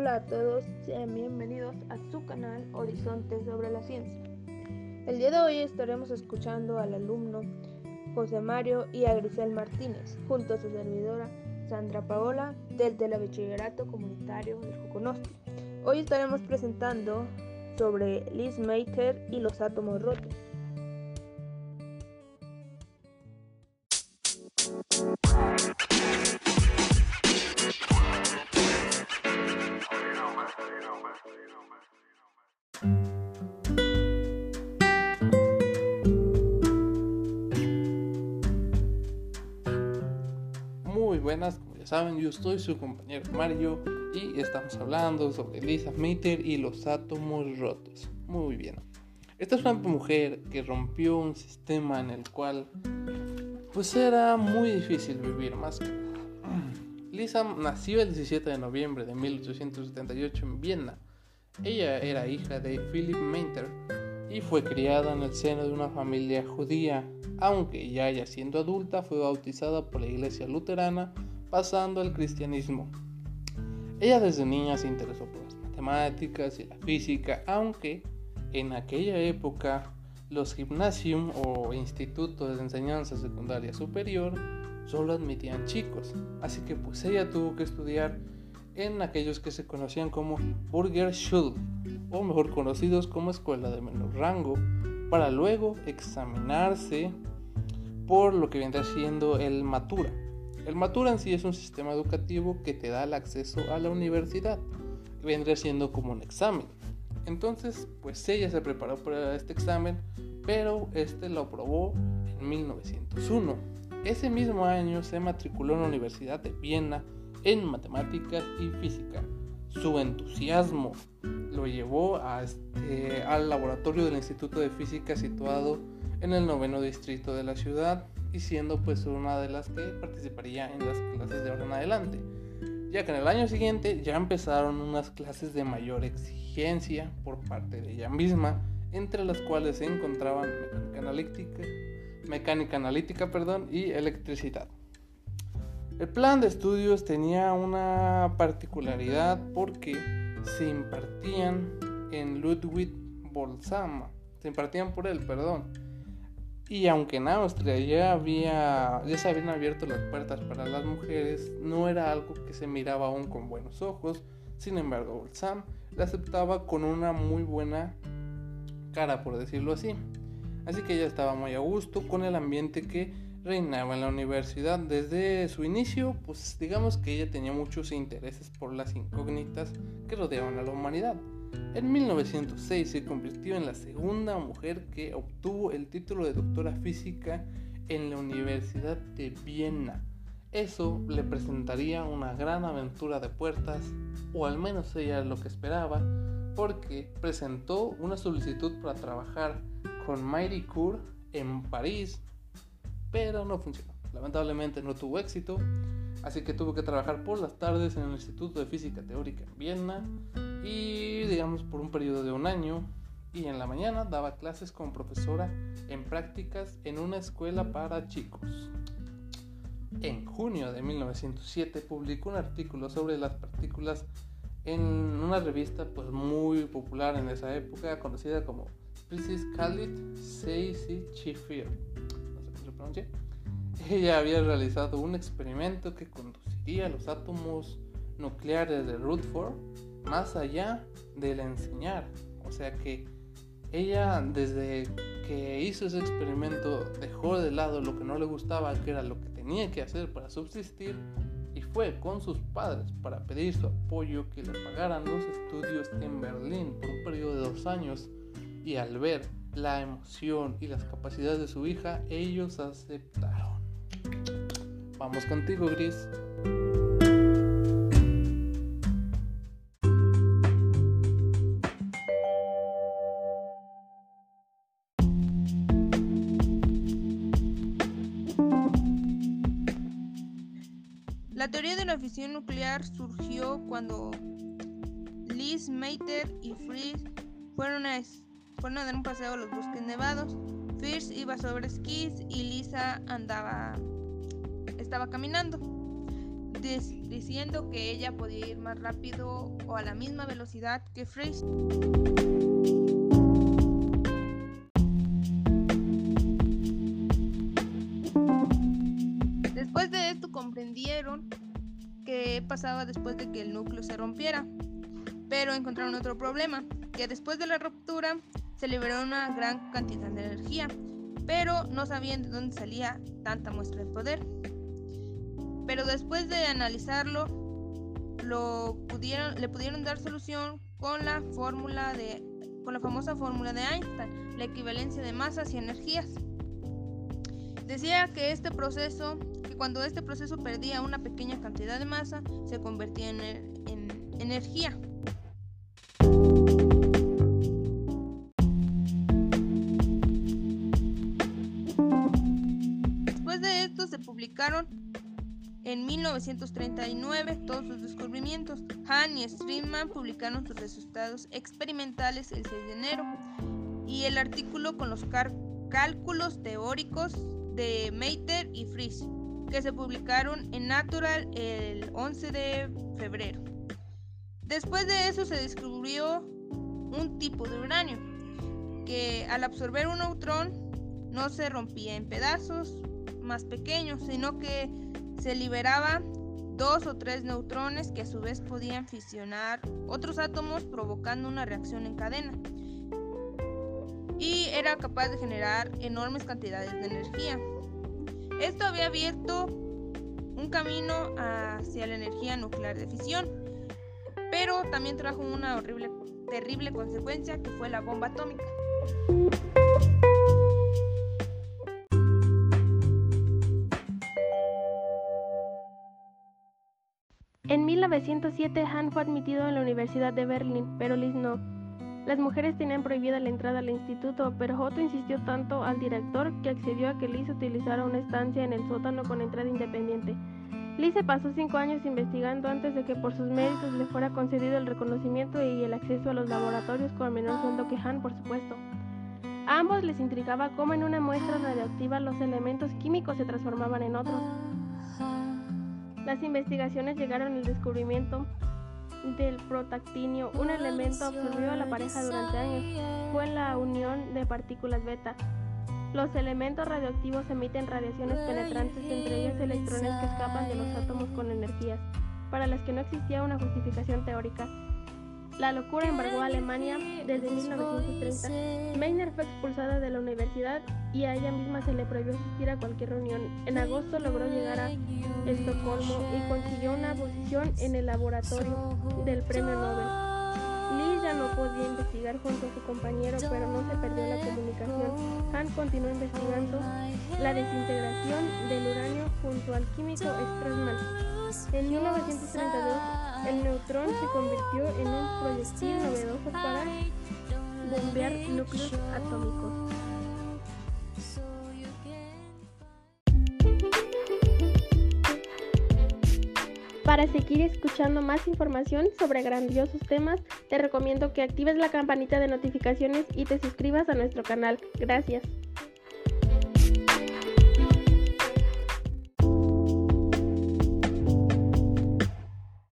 Hola a todos, sean bienvenidos a su canal Horizonte sobre la Ciencia. El día de hoy estaremos escuchando al alumno José Mario y a Grisel Martínez, junto a su servidora Sandra Paola del Telebachillerato Comunitario del Joconosti. Hoy estaremos presentando sobre Liz Meiter y los átomos rotos. Saben, yo soy su compañero Mario y estamos hablando sobre Lisa Meiter y los átomos rotos. Muy bien. Esta es una mujer que rompió un sistema en el cual pues era muy difícil vivir más que. Lisa nació el 17 de noviembre de 1878 en Viena. Ella era hija de Philip Meiter y fue criada en el seno de una familia judía, aunque ya ya siendo adulta fue bautizada por la iglesia luterana pasando al cristianismo. Ella desde niña se interesó por las matemáticas y la física, aunque en aquella época los gymnasium o institutos de enseñanza secundaria superior solo admitían chicos, así que pues ella tuvo que estudiar en aquellos que se conocían como Burgerschule, o mejor conocidos como escuela de menor rango, para luego examinarse por lo que vendrá siendo el Matura. El Matura en sí es un sistema educativo que te da el acceso a la universidad, vendría siendo como un examen. Entonces, pues ella se preparó para este examen, pero este lo aprobó en 1901. Ese mismo año se matriculó en la Universidad de Viena en matemáticas y física. Su entusiasmo lo llevó a este, al laboratorio del Instituto de Física situado en el noveno distrito de la ciudad y siendo pues una de las que participaría en las clases de ahora en adelante, ya que en el año siguiente ya empezaron unas clases de mayor exigencia por parte de ella misma, entre las cuales se encontraban mecánica analítica, mecánica analítica perdón, y electricidad. El plan de estudios tenía una particularidad porque se impartían en Ludwig Boltzmann, se impartían por él, perdón. Y aunque en Austria ya había ya se habían abierto las puertas para las mujeres, no era algo que se miraba aún con buenos ojos. Sin embargo, Boltzmann la aceptaba con una muy buena cara, por decirlo así. Así que ella estaba muy a gusto con el ambiente que reinaba en la universidad. Desde su inicio, pues digamos que ella tenía muchos intereses por las incógnitas que rodeaban a la humanidad. En 1906 se convirtió en la segunda mujer que obtuvo el título de doctora física en la Universidad de Viena. Eso le presentaría una gran aventura de puertas, o al menos ella lo que esperaba, porque presentó una solicitud para trabajar con Marie Curie en París pero no funcionó. Lamentablemente no tuvo éxito, así que tuvo que trabajar por las tardes en el Instituto de Física Teórica en Viena y digamos por un periodo de un año y en la mañana daba clases como profesora en prácticas en una escuela para chicos. En junio de 1907 publicó un artículo sobre las partículas en una revista pues muy popular en esa época conocida como Physics Khalid Seisi Chifir ella había realizado un experimento que conduciría los átomos nucleares de Rutherford más allá del enseñar. O sea que ella desde que hizo ese experimento dejó de lado lo que no le gustaba, que era lo que tenía que hacer para subsistir, y fue con sus padres para pedir su apoyo que le pagaran los estudios en Berlín por un periodo de dos años. Y al ver la emoción y las capacidades de su hija, ellos aceptaron. Vamos contigo, Gris. La teoría de la fisión nuclear surgió cuando Liz Meiter y Fritz fueron a dar un paseo a los bosques nevados. Fierce iba sobre esquís y Lisa andaba estaba caminando. diciendo que ella podía ir más rápido o a la misma velocidad que Fraser. Después de esto comprendieron qué pasaba después de que el núcleo se rompiera, pero encontraron otro problema, que después de la ruptura se liberó una gran cantidad de energía, pero no sabían de dónde salía tanta muestra de poder. Pero después de analizarlo, lo pudieron, le pudieron dar solución con la fórmula de con la famosa fórmula de Einstein, la equivalencia de masas y energías. Decía que este proceso, que cuando este proceso perdía una pequeña cantidad de masa, se convertía en, en energía. Después de esto se publicaron en 1939 todos sus descubrimientos. Hahn y Streamman publicaron sus resultados experimentales el 6 de enero y el artículo con los cálculos teóricos de Meiter y Fries, que se publicaron en Natural el 11 de febrero. Después de eso se descubrió un tipo de uranio que al absorber un neutrón no se rompía en pedazos más pequeños, sino que se liberaba dos o tres neutrones que a su vez podían fisionar otros átomos provocando una reacción en cadena. Y era capaz de generar enormes cantidades de energía. Esto había abierto un camino hacia la energía nuclear de fisión, pero también trajo una horrible, terrible consecuencia que fue la bomba atómica. En 1907 Han fue admitido en la Universidad de Berlín, pero Liz no. Las mujeres tenían prohibida la entrada al instituto, pero Otto insistió tanto al director que accedió a que Liz utilizara una estancia en el sótano con entrada independiente. Liz se pasó cinco años investigando antes de que por sus méritos le fuera concedido el reconocimiento y el acceso a los laboratorios con menor sueldo que Han, por supuesto. A ambos les intrigaba cómo en una muestra radioactiva los elementos químicos se transformaban en otros. Las investigaciones llegaron al descubrimiento del protactinio, un elemento absorbido a la pareja durante años. Fue la unión de partículas beta. Los elementos radioactivos emiten radiaciones penetrantes, entre ellas electrones que escapan de los átomos con energías, para las que no existía una justificación teórica. La locura embargó a Alemania desde 1930. Meiner fue expulsada de la universidad y a ella misma se le prohibió asistir a cualquier reunión. En agosto logró llegar a Estocolmo y consiguió una posición en el laboratorio del premio Nobel. Ya no podía investigar junto a su compañero, pero no se perdió la comunicación. Han continuó investigando la desintegración del uranio junto al químico Strassman. En 1932, el neutrón se convirtió en un proyectil novedoso para bombear núcleos atómicos. Para seguir escuchando más información sobre grandiosos temas, te recomiendo que actives la campanita de notificaciones y te suscribas a nuestro canal. Gracias.